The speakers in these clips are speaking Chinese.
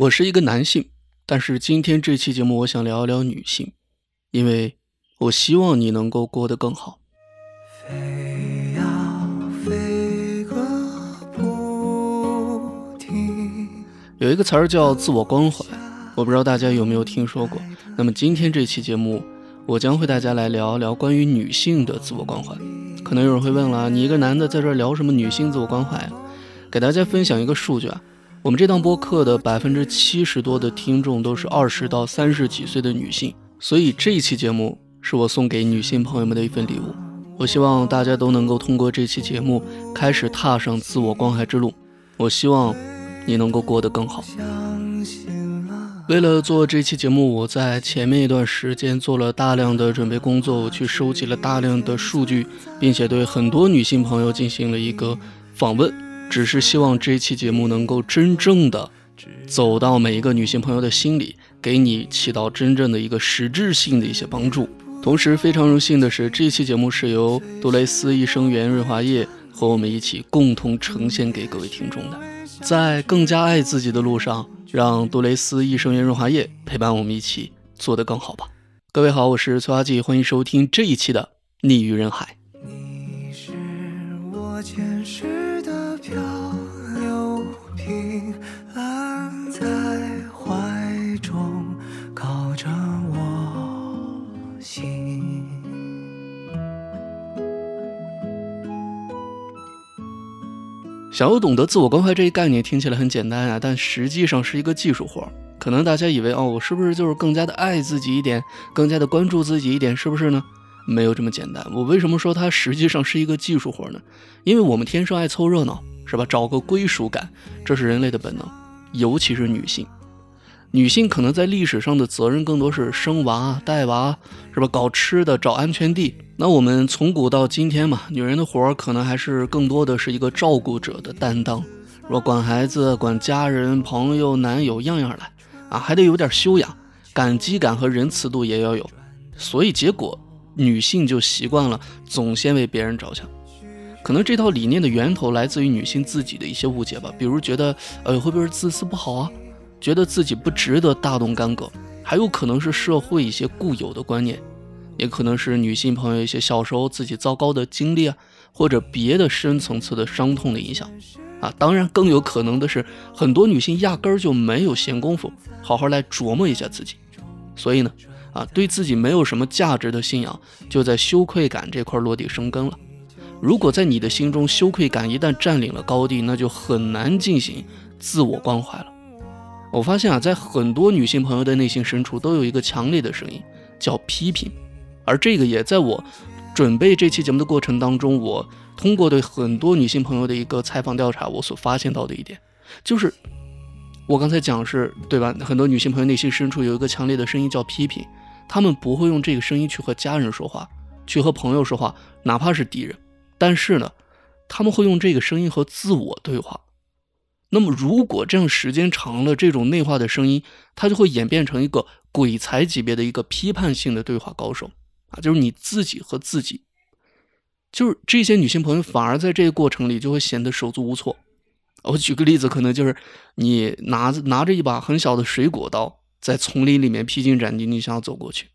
我是一个男性，但是今天这期节目我想聊一聊女性，因为我希望你能够过得更好。飞呀飞个不停。有一个词儿叫自我关怀，我不知道大家有没有听说过。那么今天这期节目，我将会大家来聊一聊关于女性的自我关怀。可能有人会问了，你一个男的在这聊什么女性自我关怀啊？给大家分享一个数据啊，我们这档播客的百分之七十多的听众都是二十到三十几岁的女性，所以这一期节目是我送给女性朋友们的一份礼物。我希望大家都能够通过这期节目开始踏上自我关怀之路。我希望你能够过得更好。为了做这期节目，我在前面一段时间做了大量的准备工作，我去收集了大量的数据，并且对很多女性朋友进行了一个访问，只是希望这期节目能够真正的走到每一个女性朋友的心里，给你起到真正的一个实质性的一些帮助。同时，非常荣幸的是，这期节目是由杜蕾斯益生元润滑液和我们一起共同呈现给各位听众的。在更加爱自己的路上，让杜蕾斯益生元润滑液陪伴我们一起做得更好吧。各位好，我是崔花季，欢迎收听这一期的《逆于人海》。你是我前世安在怀中，靠着我心。想要懂得自我关怀这一概念，听起来很简单啊，但实际上是一个技术活。可能大家以为哦，我是不是就是更加的爱自己一点，更加的关注自己一点，是不是呢？没有这么简单。我为什么说它实际上是一个技术活呢？因为我们天生爱凑热闹，是吧？找个归属感，这是人类的本能，尤其是女性。女性可能在历史上的责任更多是生娃、带娃，是吧？搞吃的、找安全地。那我们从古到今天嘛，女人的活儿可能还是更多的是一个照顾者的担当，说管孩子、管家人、朋友、男友，样样来啊，还得有点修养，感激感和仁慈度也要有。所以结果，女性就习惯了总先为别人着想。可能这套理念的源头来自于女性自己的一些误解吧，比如觉得，呃，会不会是自私不好啊？觉得自己不值得大动干戈，还有可能是社会一些固有的观念，也可能是女性朋友一些小时候自己糟糕的经历啊，或者别的深层次的伤痛的影响啊。当然，更有可能的是，很多女性压根儿就没有闲工夫好好来琢磨一下自己，所以呢，啊，对自己没有什么价值的信仰，就在羞愧感这块落地生根了。如果在你的心中羞愧感一旦占领了高地，那就很难进行自我关怀了。我发现啊，在很多女性朋友的内心深处都有一个强烈的声音，叫批评。而这个也在我准备这期节目的过程当中，我通过对很多女性朋友的一个采访调查，我所发现到的一点，就是我刚才讲是对吧？很多女性朋友内心深处有一个强烈的声音叫批评，她们不会用这个声音去和家人说话，去和朋友说话，哪怕是敌人，但是呢，他们会用这个声音和自我对话。那么，如果这样时间长了，这种内化的声音，它就会演变成一个鬼才级别的一个批判性的对话高手啊，就是你自己和自己，就是这些女性朋友反而在这个过程里就会显得手足无措。我举个例子，可能就是你拿着拿着一把很小的水果刀，在丛林里面披荆斩棘，你想要走过去。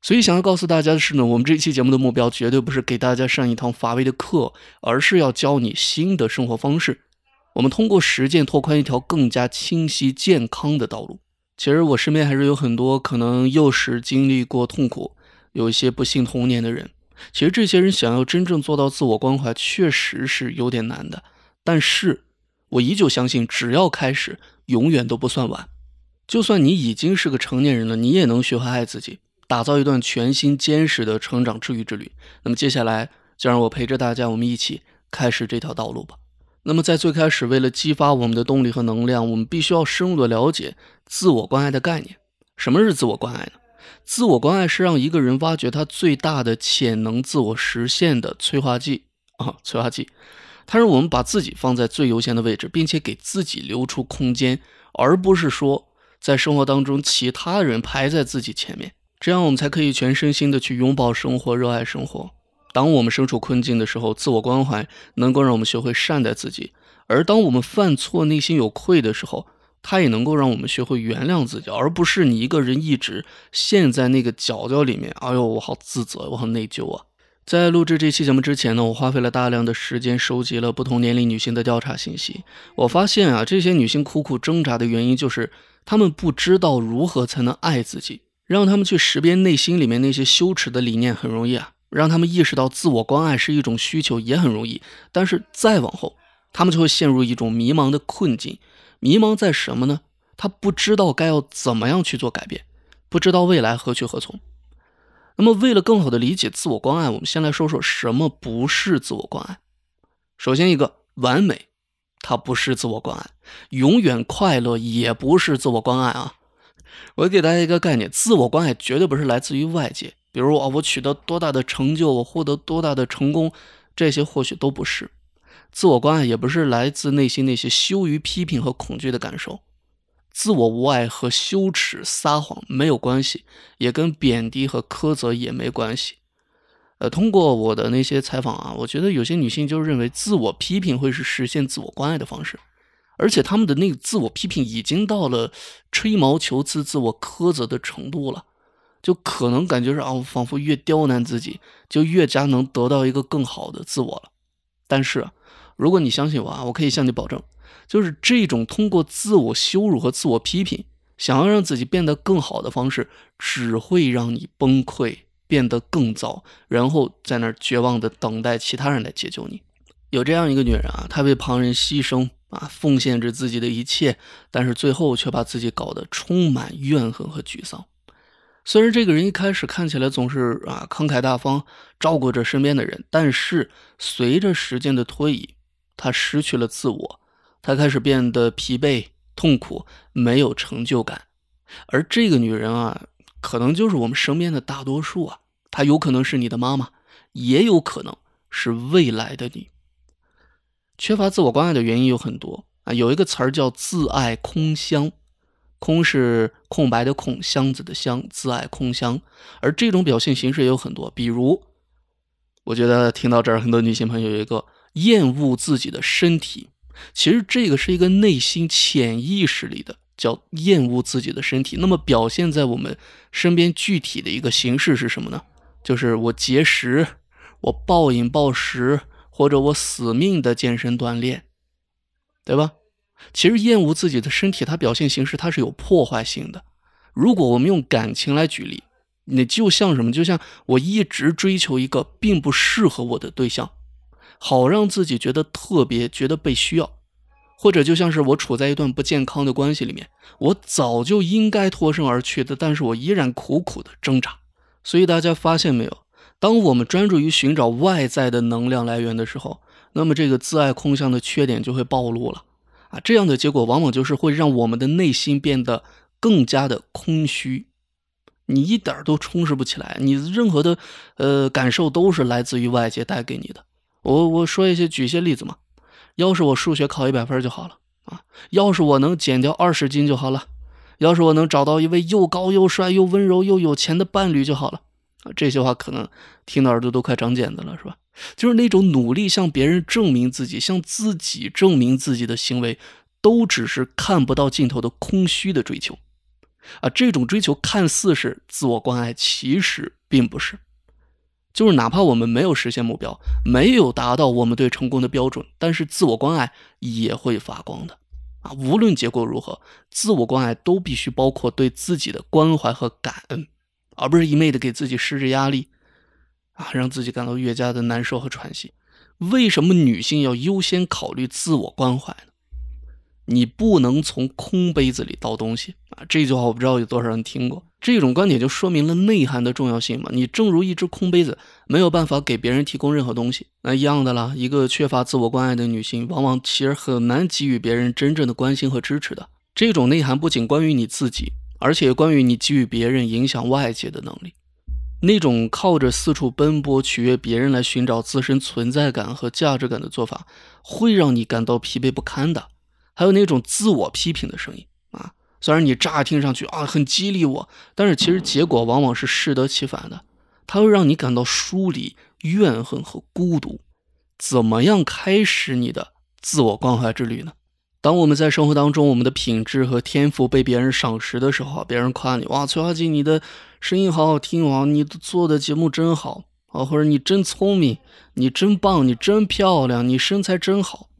所以，想要告诉大家的是呢，我们这一期节目的目标绝对不是给大家上一堂乏味的课，而是要教你新的生活方式。我们通过实践拓宽一条更加清晰、健康的道路。其实我身边还是有很多可能幼时经历过痛苦、有一些不幸童年的人。其实这些人想要真正做到自我关怀，确实是有点难的。但是我依旧相信，只要开始，永远都不算晚。就算你已经是个成年人了，你也能学会爱自己，打造一段全新、坚实的成长治愈之旅。那么接下来，就让我陪着大家，我们一起开始这条道路吧。那么，在最开始，为了激发我们的动力和能量，我们必须要深入的了解自我关爱的概念。什么是自我关爱呢？自我关爱是让一个人挖掘他最大的潜能、自我实现的催化剂啊，催化剂。它让我们把自己放在最优先的位置，并且给自己留出空间，而不是说在生活当中其他人排在自己前面。这样，我们才可以全身心的去拥抱生活，热爱生活。当我们身处困境的时候，自我关怀能够让我们学会善待自己；而当我们犯错、内心有愧的时候，它也能够让我们学会原谅自己，而不是你一个人一直陷在那个角角里面。哎呦，我好自责，我好内疚啊！在录制这期节目之前呢，我花费了大量的时间收集了不同年龄女性的调查信息。我发现啊，这些女性苦苦挣扎的原因就是她们不知道如何才能爱自己。让他们去识别内心里面那些羞耻的理念很容易啊，让他们意识到自我关爱是一种需求也很容易。但是再往后，他们就会陷入一种迷茫的困境。迷茫在什么呢？他不知道该要怎么样去做改变，不知道未来何去何从。那么，为了更好的理解自我关爱，我们先来说说什么不是自我关爱。首先，一个完美，它不是自我关爱；永远快乐也不是自我关爱啊。我给大家一个概念，自我关爱绝对不是来自于外界，比如我，我取得多大的成就，我获得多大的成功，这些或许都不是。自我关爱也不是来自内心那些羞于批评和恐惧的感受。自我无爱和羞耻、撒谎没有关系，也跟贬低和苛责也没关系。呃，通过我的那些采访啊，我觉得有些女性就认为自我批评会是实现自我关爱的方式，而且他们的那个自我批评已经到了吹毛求疵、自我苛责的程度了，就可能感觉是啊，仿佛越刁难自己，就越加能得到一个更好的自我了。但是，如果你相信我啊，我可以向你保证。就是这种通过自我羞辱和自我批评，想要让自己变得更好的方式，只会让你崩溃，变得更糟，然后在那儿绝望的等待其他人来解救你。有这样一个女人啊，她为旁人牺牲啊，奉献着自己的一切，但是最后却把自己搞得充满怨恨和沮丧。虽然这个人一开始看起来总是啊慷慨大方，照顾着身边的人，但是随着时间的推移，他失去了自我。他开始变得疲惫、痛苦、没有成就感，而这个女人啊，可能就是我们身边的大多数啊。她有可能是你的妈妈，也有可能是未来的你。缺乏自我关爱的原因有很多啊，有一个词儿叫“自爱空箱”，空是空白的空，箱子的箱，自爱空箱。而这种表现形式也有很多，比如，我觉得听到这儿，很多女性朋友有一个厌恶自己的身体。其实这个是一个内心潜意识里的叫厌恶自己的身体，那么表现在我们身边具体的一个形式是什么呢？就是我节食，我暴饮暴食，或者我死命的健身锻炼，对吧？其实厌恶自己的身体，它表现形式它是有破坏性的。如果我们用感情来举例，你就像什么？就像我一直追求一个并不适合我的对象。好让自己觉得特别，觉得被需要，或者就像是我处在一段不健康的关系里面，我早就应该脱身而去的，但是我依然苦苦的挣扎。所以大家发现没有？当我们专注于寻找外在的能量来源的时候，那么这个自爱空相的缺点就会暴露了啊！这样的结果往往就是会让我们的内心变得更加的空虚，你一点都充实不起来，你任何的呃感受都是来自于外界带给你的。我我说一些举一些例子嘛，要是我数学考一百分就好了啊，要是我能减掉二十斤就好了，要是我能找到一位又高又帅又温柔又有钱的伴侣就好了，这些话可能听到耳朵都快长茧子了，是吧？就是那种努力向别人证明自己、向自己证明自己的行为，都只是看不到尽头的空虚的追求啊，这种追求看似是自我关爱，其实并不是。就是哪怕我们没有实现目标，没有达到我们对成功的标准，但是自我关爱也会发光的啊！无论结果如何，自我关爱都必须包括对自己的关怀和感恩，而不是一昧的给自己施着压力啊，让自己感到越加的难受和喘息。为什么女性要优先考虑自我关怀呢？你不能从空杯子里倒东西啊！这句话我不知道有多少人听过。这种观点就说明了内涵的重要性嘛。你正如一只空杯子，没有办法给别人提供任何东西，那一样的啦。一个缺乏自我关爱的女性，往往其实很难给予别人真正的关心和支持的。这种内涵不仅关于你自己，而且关于你给予别人影响外界的能力。那种靠着四处奔波取悦别人来寻找自身存在感和价值感的做法，会让你感到疲惫不堪的。还有那种自我批评的声音啊。虽然你乍听上去啊很激励我，但是其实结果往往是适得其反的，它会让你感到疏离、怨恨和孤独。怎么样开始你的自我关怀之旅呢？当我们在生活当中，我们的品质和天赋被别人赏识的时候，别人夸你哇，崔小静，你的声音好好听啊，你做的节目真好啊，或者你真聪明，你真棒，你真漂亮，你身材真好。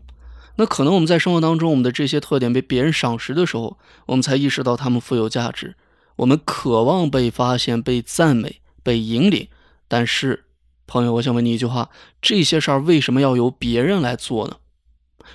那可能我们在生活当中，我们的这些特点被别人赏识的时候，我们才意识到他们富有价值。我们渴望被发现、被赞美、被引领。但是，朋友，我想问你一句话：这些事儿为什么要由别人来做呢？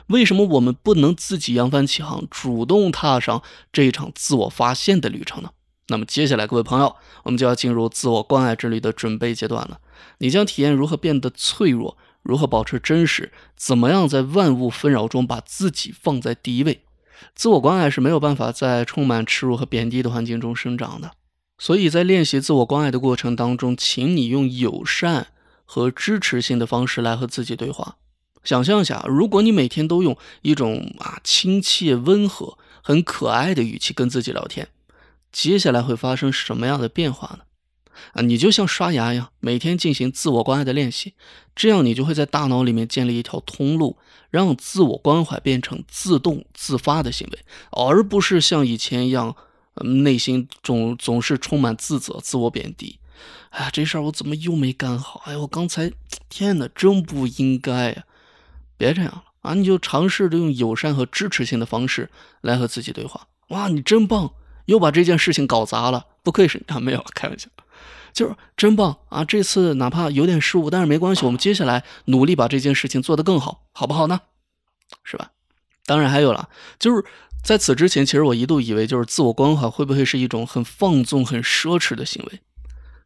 为什么我们不能自己扬帆起航，主动踏上这一场自我发现的旅程呢？那么接下来，各位朋友，我们就要进入自我关爱之旅的准备阶段了。你将体验如何变得脆弱，如何保持真实，怎么样在万物纷扰中把自己放在第一位。自我关爱是没有办法在充满耻辱和贬低的环境中生长的。所以在练习自我关爱的过程当中，请你用友善和支持性的方式来和自己对话。想象一下，如果你每天都用一种啊亲切、温和、很可爱的语气跟自己聊天，接下来会发生什么样的变化呢？啊，你就像刷牙一样，每天进行自我关爱的练习，这样你就会在大脑里面建立一条通路，让自我关怀变成自动自发的行为，而不是像以前一样，内心总总是充满自责、自我贬低。哎呀，这事儿我怎么又没干好？哎，我刚才，天哪，真不应该呀！别这样了啊！你就尝试着用友善和支持性的方式来和自己对话。哇，你真棒！又把这件事情搞砸了，不愧是你。没有开玩笑，就是真棒啊！这次哪怕有点失误，但是没关系，我们接下来努力把这件事情做得更好，好不好呢？是吧？当然还有了，就是在此之前，其实我一度以为，就是自我关怀会不会是一种很放纵、很奢侈的行为？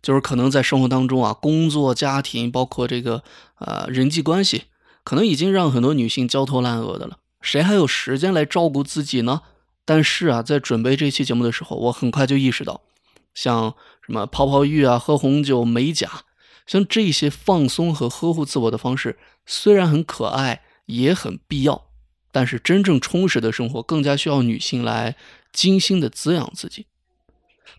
就是可能在生活当中啊，工作、家庭，包括这个呃人际关系。可能已经让很多女性焦头烂额的了，谁还有时间来照顾自己呢？但是啊，在准备这期节目的时候，我很快就意识到，像什么泡泡浴啊、喝红酒、美甲，像这些放松和呵护自我的方式，虽然很可爱，也很必要，但是真正充实的生活，更加需要女性来精心的滋养自己。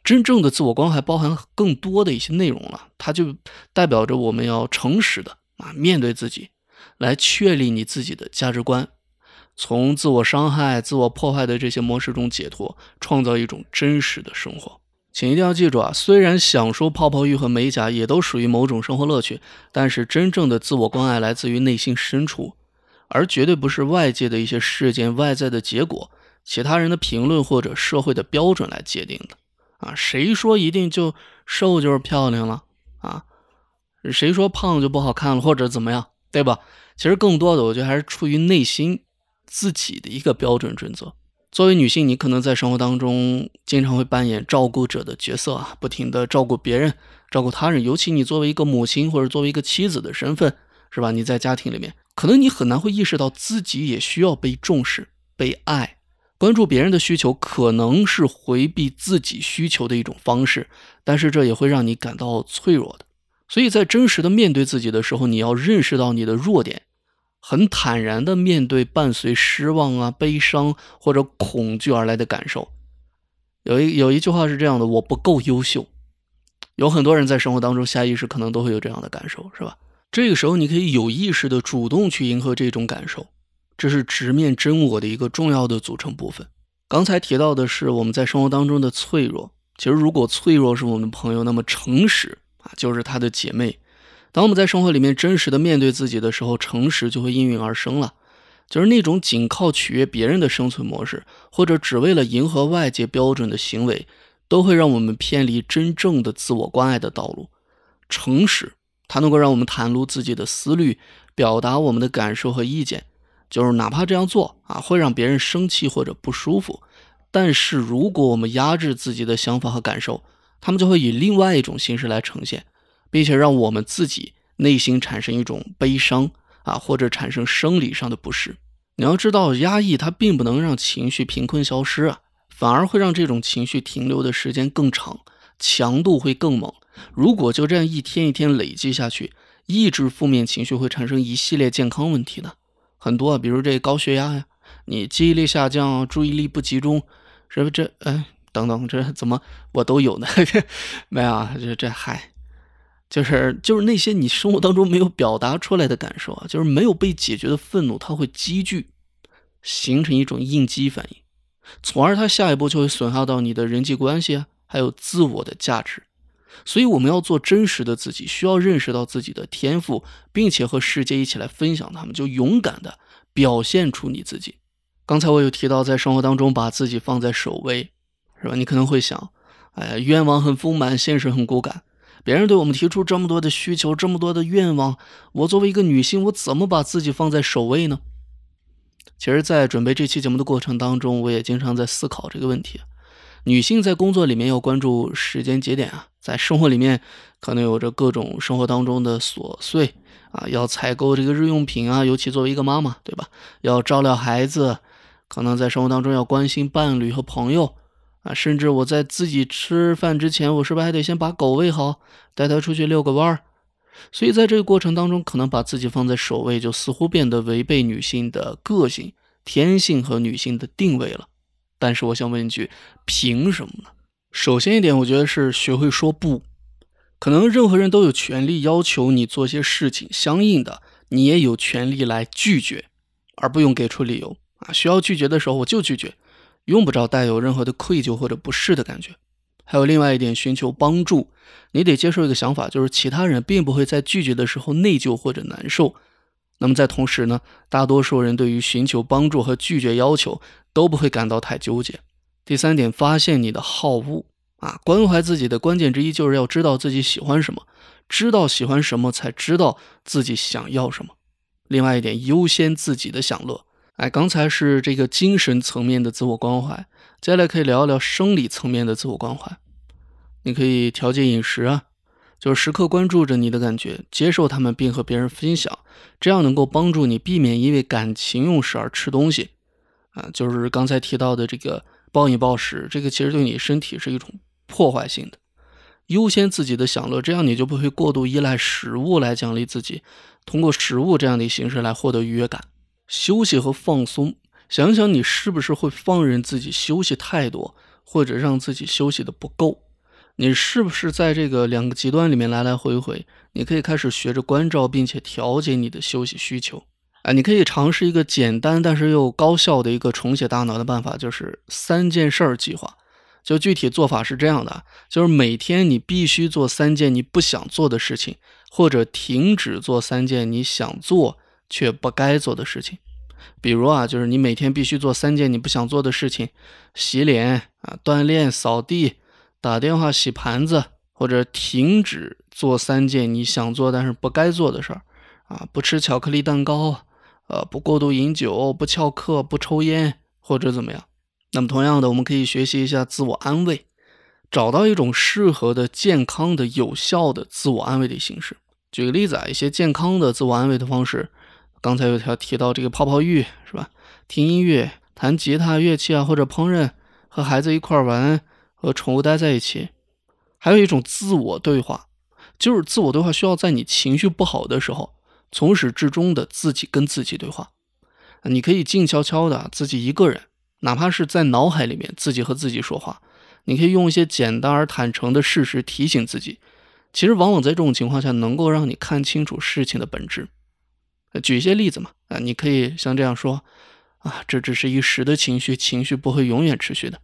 真正的自我关怀包含更多的一些内容了，它就代表着我们要诚实的啊面对自己。来确立你自己的价值观，从自我伤害、自我破坏的这些模式中解脱，创造一种真实的生活。请一定要记住啊！虽然享受泡泡浴和美甲也都属于某种生活乐趣，但是真正的自我关爱来自于内心深处，而绝对不是外界的一些事件、外在的结果、其他人的评论或者社会的标准来界定的。啊，谁说一定就瘦就是漂亮了啊？谁说胖就不好看了或者怎么样？对吧？其实更多的，我觉得还是出于内心自己的一个标准准则。作为女性，你可能在生活当中经常会扮演照顾者的角色啊，不停的照顾别人、照顾他人。尤其你作为一个母亲或者作为一个妻子的身份，是吧？你在家庭里面，可能你很难会意识到自己也需要被重视、被爱。关注别人的需求，可能是回避自己需求的一种方式，但是这也会让你感到脆弱的。所以在真实的面对自己的时候，你要认识到你的弱点，很坦然的面对伴随失望啊、悲伤或者恐惧而来的感受。有一有一句话是这样的：我不够优秀。有很多人在生活当中下意识可能都会有这样的感受，是吧？这个时候你可以有意识的主动去迎合这种感受，这是直面真我的一个重要的组成部分。刚才提到的是我们在生活当中的脆弱，其实如果脆弱是我们朋友，那么诚实啊。就是她的姐妹。当我们在生活里面真实的面对自己的时候，诚实就会应运而生了。就是那种仅靠取悦别人的生存模式，或者只为了迎合外界标准的行为，都会让我们偏离真正的自我关爱的道路。诚实，它能够让我们袒露自己的思虑，表达我们的感受和意见。就是哪怕这样做啊，会让别人生气或者不舒服，但是如果我们压制自己的想法和感受，他们就会以另外一种形式来呈现，并且让我们自己内心产生一种悲伤啊，或者产生生理上的不适。你要知道，压抑它并不能让情绪贫困消失啊，反而会让这种情绪停留的时间更长，强度会更猛。如果就这样一天一天累积下去，抑制负面情绪会产生一系列健康问题的，很多啊，比如这高血压呀，你记忆力下降，注意力不集中，是不是这哎？等等，这怎么我都有呢？没有啊，这这嗨，就是就是那些你生活当中没有表达出来的感受啊，就是没有被解决的愤怒，它会积聚。形成一种应激反应，从而它下一步就会损害到你的人际关系啊，还有自我的价值。所以我们要做真实的自己，需要认识到自己的天赋，并且和世界一起来分享他们，就勇敢的表现出你自己。刚才我有提到，在生活当中把自己放在首位，是吧？你可能会想，哎呀，愿望很丰满，现实很骨感。别人对我们提出这么多的需求，这么多的愿望，我作为一个女性，我怎么把自己放在首位呢？其实，在准备这期节目的过程当中，我也经常在思考这个问题。女性在工作里面要关注时间节点啊，在生活里面可能有着各种生活当中的琐碎啊，要采购这个日用品啊，尤其作为一个妈妈，对吧？要照料孩子，可能在生活当中要关心伴侣和朋友。啊，甚至我在自己吃饭之前，我是不是还得先把狗喂好，带它出去遛个弯儿？所以在这个过程当中，可能把自己放在首位，就似乎变得违背女性的个性、天性和女性的定位了。但是我想问一句，凭什么呢？首先一点，我觉得是学会说不。可能任何人都有权利要求你做些事情，相应的，你也有权利来拒绝，而不用给出理由啊。需要拒绝的时候，我就拒绝。用不着带有任何的愧疚或者不适的感觉。还有另外一点，寻求帮助，你得接受一个想法，就是其他人并不会在拒绝的时候内疚或者难受。那么在同时呢，大多数人对于寻求帮助和拒绝要求都不会感到太纠结。第三点，发现你的好恶啊，关怀自己的关键之一就是要知道自己喜欢什么，知道喜欢什么才知道自己想要什么。另外一点，优先自己的享乐。哎，刚才是这个精神层面的自我关怀，接下来可以聊一聊生理层面的自我关怀。你可以调节饮食啊，就是时刻关注着你的感觉，接受他们，并和别人分享，这样能够帮助你避免因为感情用事而吃东西。啊，就是刚才提到的这个暴饮暴食，这个其实对你身体是一种破坏性的。优先自己的享乐，这样你就不会过度依赖食物来奖励自己，通过食物这样的形式来获得愉悦感。休息和放松，想想你是不是会放任自己休息太多，或者让自己休息的不够？你是不是在这个两个极端里面来来回回？你可以开始学着关照，并且调节你的休息需求。啊，你可以尝试一个简单但是又高效的一个重写大脑的办法，就是三件事儿计划。就具体做法是这样的：就是每天你必须做三件你不想做的事情，或者停止做三件你想做。却不该做的事情，比如啊，就是你每天必须做三件你不想做的事情：洗脸啊、锻炼、扫地、打电话、洗盘子，或者停止做三件你想做但是不该做的事儿啊，不吃巧克力蛋糕，呃，不过度饮酒，不翘课，不抽烟，或者怎么样。那么同样的，我们可以学习一下自我安慰，找到一种适合的、健康的、有效的自我安慰的形式。举个例子啊，一些健康的自我安慰的方式。刚才有条提到这个泡泡浴是吧？听音乐、弹吉他乐器啊，或者烹饪，和孩子一块玩，和宠物待在一起。还有一种自我对话，就是自我对话需要在你情绪不好的时候，从始至终的自己跟自己对话。你可以静悄悄的自己一个人，哪怕是在脑海里面自己和自己说话。你可以用一些简单而坦诚的事实提醒自己。其实往往在这种情况下，能够让你看清楚事情的本质。举一些例子嘛，啊，你可以像这样说，啊，这只是一时的情绪，情绪不会永远持续的，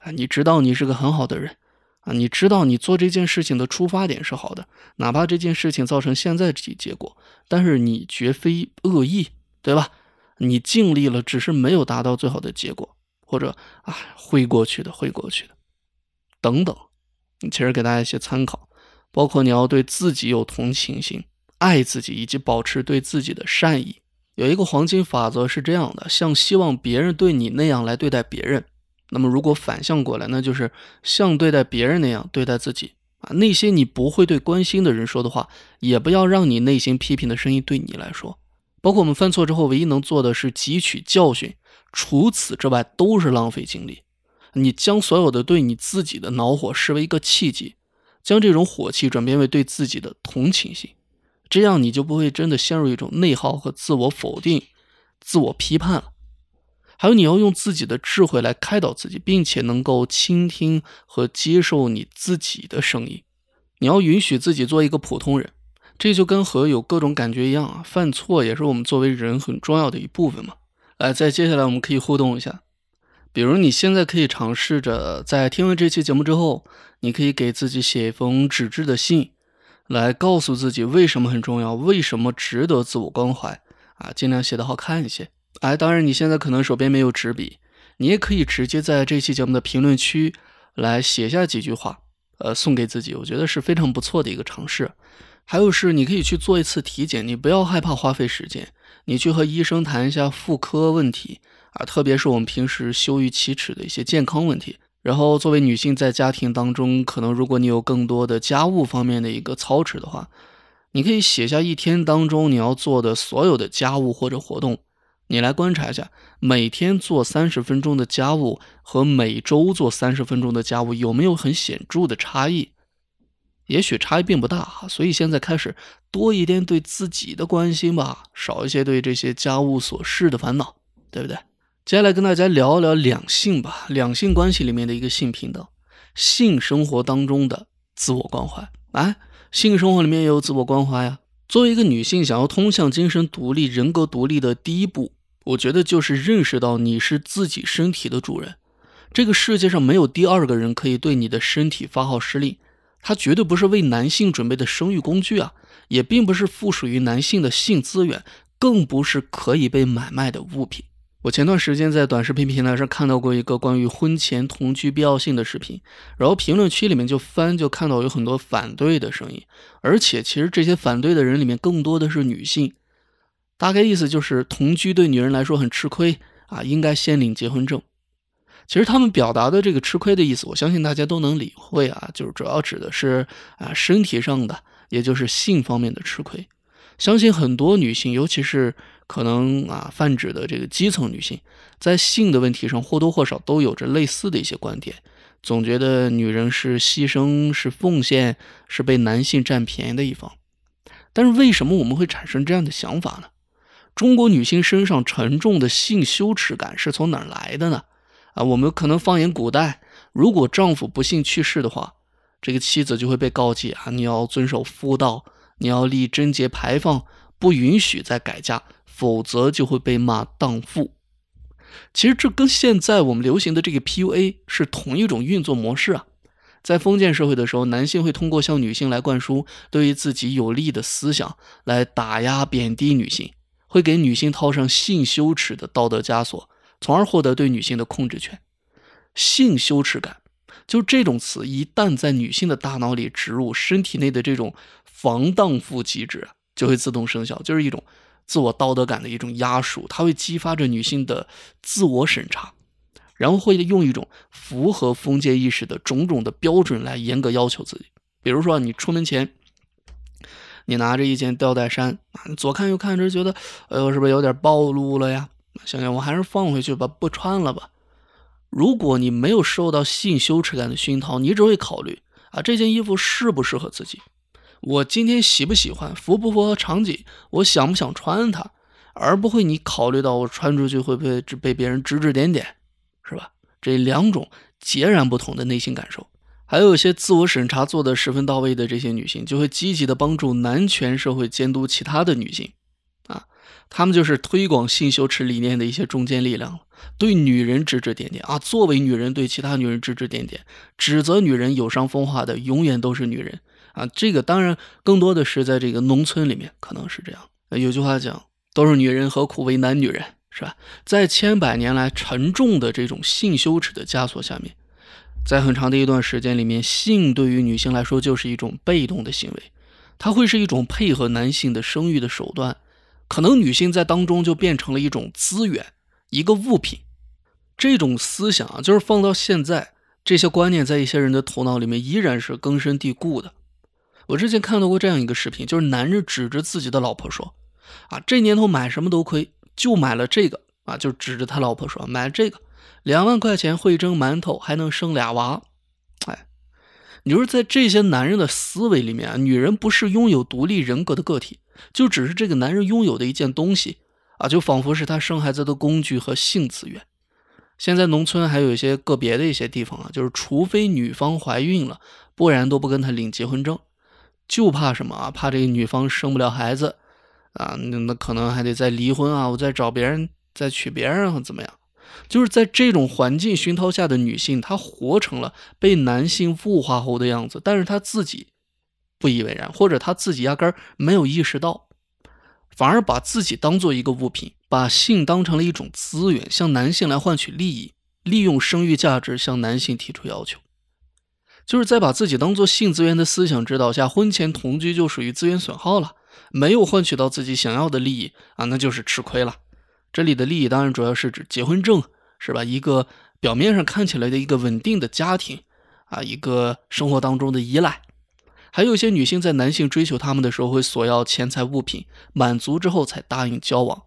啊，你知道你是个很好的人，啊，你知道你做这件事情的出发点是好的，哪怕这件事情造成现在这结果，但是你绝非恶意，对吧？你尽力了，只是没有达到最好的结果，或者啊，会过去的，会过去的，等等，其实给大家一些参考，包括你要对自己有同情心。爱自己以及保持对自己的善意，有一个黄金法则是这样的：像希望别人对你那样来对待别人。那么如果反向过来，那就是像对待别人那样对待自己啊。那些你不会对关心的人说的话，也不要让你内心批评的声音对你来说。包括我们犯错之后，唯一能做的是汲取教训，除此之外都是浪费精力。你将所有的对你自己的恼火视为一个契机，将这种火气转变为对自己的同情心。这样你就不会真的陷入一种内耗和自我否定、自我批判了。还有，你要用自己的智慧来开导自己，并且能够倾听和接受你自己的声音。你要允许自己做一个普通人，这就跟和有各种感觉一样啊。犯错也是我们作为人很重要的一部分嘛。来，再接下来我们可以互动一下，比如你现在可以尝试着在听完这期节目之后，你可以给自己写一封纸质的信，来告诉自己为什么很重要，为什么值得自我关怀啊，尽量写的好看一些。哎，当然你现在可能手边没有纸笔，你也可以直接在这期节目的评论区来写下几句话，呃，送给自己，我觉得是非常不错的一个尝试。还有是，你可以去做一次体检，你不要害怕花费时间，你去和医生谈一下妇科问题啊，特别是我们平时羞于启齿的一些健康问题。然后，作为女性在家庭当中，可能如果你有更多的家务方面的一个操持的话，你可以写下一天当中你要做的所有的家务或者活动，你来观察一下，每天做三十分钟的家务和每周做三十分钟的家务有没有很显著的差异。也许差异并不大哈，所以现在开始多一点对自己的关心吧，少一些对这些家务琐事的烦恼，对不对？接下来跟大家聊聊两性吧，两性关系里面的一个性平等，性生活当中的自我关怀。哎，性生活里面也有自我关怀呀。作为一个女性，想要通向精神独立、人格独立的第一步，我觉得就是认识到你是自己身体的主人，这个世界上没有第二个人可以对你的身体发号施令。它绝对不是为男性准备的生育工具啊，也并不是附属于男性的性资源，更不是可以被买卖的物品。我前段时间在短视频平台上看到过一个关于婚前同居必要性的视频，然后评论区里面就翻就看到有很多反对的声音，而且其实这些反对的人里面更多的是女性，大概意思就是同居对女人来说很吃亏啊，应该先领结婚证。其实他们表达的这个吃亏的意思，我相信大家都能理会啊，就是主要指的是啊身体上的，也就是性方面的吃亏。相信很多女性，尤其是可能啊泛指的这个基层女性，在性的问题上或多或少都有着类似的一些观点，总觉得女人是牺牲、是奉献、是被男性占便宜的一方。但是为什么我们会产生这样的想法呢？中国女性身上沉重的性羞耻感是从哪儿来的呢？啊，我们可能放眼古代，如果丈夫不幸去世的话，这个妻子就会被告诫啊，你要遵守妇道，你要立贞节牌坊，不允许再改嫁，否则就会被骂荡妇。其实这跟现在我们流行的这个 PUA 是同一种运作模式啊。在封建社会的时候，男性会通过向女性来灌输对于自己有利的思想，来打压贬低女性，会给女性套上性羞耻的道德枷锁。从而获得对女性的控制权，性羞耻感，就这种词一旦在女性的大脑里植入，身体内的这种防荡妇机制就会自动生效，就是一种自我道德感的一种压属，它会激发着女性的自我审查，然后会用一种符合封建意识的种种的标准来严格要求自己。比如说，你出门前，你拿着一件吊带衫啊，左看右看着，觉得，哎呦，是不是有点暴露了呀？想想我还是放回去吧，不穿了吧。如果你没有受到性羞耻感的熏陶，你只会考虑啊，这件衣服适不适合自己，我今天喜不喜欢，符不符合场景，我想不想穿它，而不会你考虑到我穿出去会不会被别人指指点点，是吧？这两种截然不同的内心感受。还有一些自我审查做得十分到位的这些女性，就会积极的帮助男权社会监督其他的女性。他们就是推广性羞耻理念的一些中坚力量对女人指指点点啊，作为女人对其他女人指指点点，指责女人有伤风化的永远都是女人啊。这个当然更多的是在这个农村里面，可能是这样。有句话讲，都是女人，何苦为难女人，是吧？在千百年来沉重的这种性羞耻的枷锁下面，在很长的一段时间里面，性对于女性来说就是一种被动的行为，它会是一种配合男性的生育的手段。可能女性在当中就变成了一种资源，一个物品。这种思想啊，就是放到现在，这些观念在一些人的头脑里面依然是根深蒂固的。我之前看到过这样一个视频，就是男人指着自己的老婆说：“啊，这年头买什么都亏，就买了这个啊，就指着他老婆说买这个，两万块钱会蒸馒头，还能生俩娃。”哎，你说在这些男人的思维里面啊，女人不是拥有独立人格的个体。就只是这个男人拥有的一件东西啊，就仿佛是他生孩子的工具和性资源。现在农村还有一些个别的一些地方啊，就是除非女方怀孕了，不然都不跟他领结婚证，就怕什么啊？怕这个女方生不了孩子啊，那那可能还得再离婚啊，我再找别人再娶别人或怎么样。就是在这种环境熏陶下的女性，她活成了被男性物化后的样子，但是她自己不以为然，或者她自己压根儿没有意识到，反而把自己当做一个物品，把性当成了一种资源，向男性来换取利益，利用生育价值向男性提出要求，就是在把自己当做性资源的思想指导下，婚前同居就属于资源损耗了，没有换取到自己想要的利益啊，那就是吃亏了。这里的利益当然主要是指结婚证。是吧？一个表面上看起来的一个稳定的家庭，啊，一个生活当中的依赖，还有一些女性在男性追求她们的时候会索要钱财物品，满足之后才答应交往，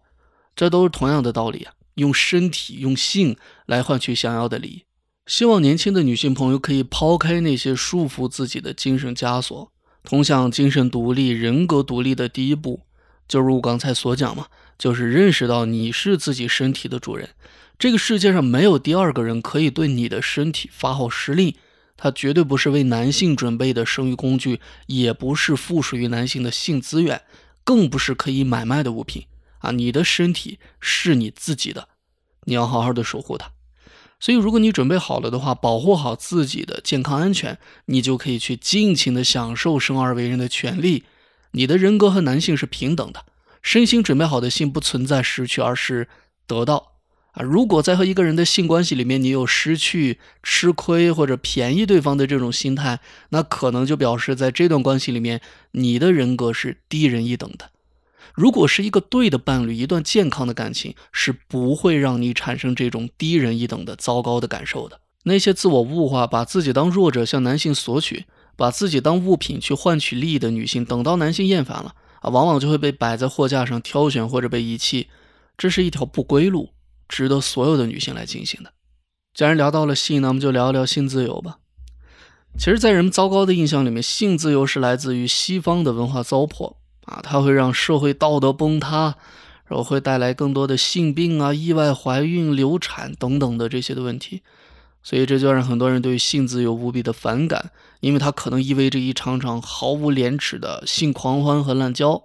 这都是同样的道理啊，用身体用性来换取想要的利益。希望年轻的女性朋友可以抛开那些束缚自己的精神枷锁，通向精神独立、人格独立的第一步，就如我刚才所讲嘛，就是认识到你是自己身体的主人。这个世界上没有第二个人可以对你的身体发号施令，它绝对不是为男性准备的生育工具，也不是附属于男性的性资源，更不是可以买卖的物品啊！你的身体是你自己的，你要好好的守护它。所以，如果你准备好了的话，保护好自己的健康安全，你就可以去尽情的享受生而为人的权利。你的人格和男性是平等的，身心准备好的性不存在失去，而是得到。啊，如果在和一个人的性关系里面，你有失去、吃亏或者便宜对方的这种心态，那可能就表示在这段关系里面，你的人格是低人一等的。如果是一个对的伴侣，一段健康的感情是不会让你产生这种低人一等的糟糕的感受的。那些自我物化、把自己当弱者向男性索取、把自己当物品去换取利益的女性，等到男性厌烦了啊，往往就会被摆在货架上挑选或者被遗弃，这是一条不归路。值得所有的女性来进行的。既然聊到了性，那我们就聊一聊性自由吧。其实，在人们糟糕的印象里面，性自由是来自于西方的文化糟粕啊，它会让社会道德崩塌，然后会带来更多的性病啊、意外怀孕、流产等等的这些的问题。所以，这就让很多人对性自由无比的反感，因为它可能意味着一场场毫无廉耻的性狂欢和滥交。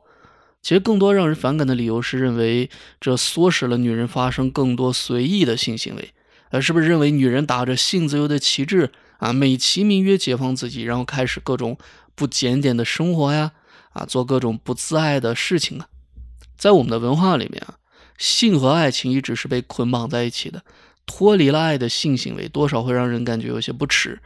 其实更多让人反感的理由是认为这唆使了女人发生更多随意的性行为，呃，是不是认为女人打着性自由的旗帜啊，美其名曰解放自己，然后开始各种不检点的生活呀，啊，做各种不自爱的事情啊？在我们的文化里面啊，性和爱情一直是被捆绑在一起的，脱离了爱的性行为，多少会让人感觉有些不耻，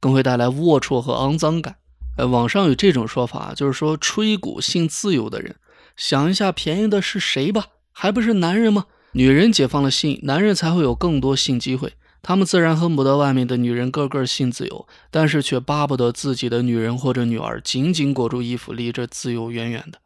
更会带来龌龊和肮脏感。呃，网上有这种说法，就是说吹鼓性自由的人。想一下，便宜的是谁吧？还不是男人吗？女人解放了性，男人才会有更多性机会。他们自然恨不得外面的女人个个性自由，但是却巴不得自己的女人或者女儿紧紧裹住衣服，离这自由远远的。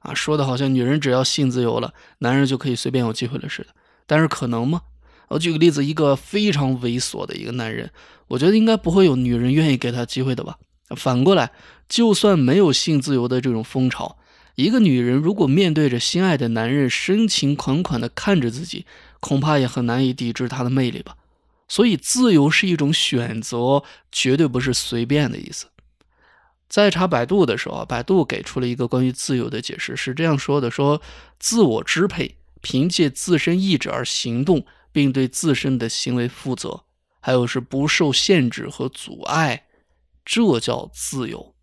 啊，说的好像女人只要性自由了，男人就可以随便有机会了似的。但是可能吗？我举个例子，一个非常猥琐的一个男人，我觉得应该不会有女人愿意给他机会的吧？反过来，就算没有性自由的这种风潮。一个女人如果面对着心爱的男人，深情款款地看着自己，恐怕也很难以抵制他的魅力吧。所以，自由是一种选择，绝对不是随便的意思。在查百度的时候，百度给出了一个关于自由的解释，是这样说的：说自我支配，凭借自身意志而行动，并对自身的行为负责，还有是不受限制和阻碍，这叫自由。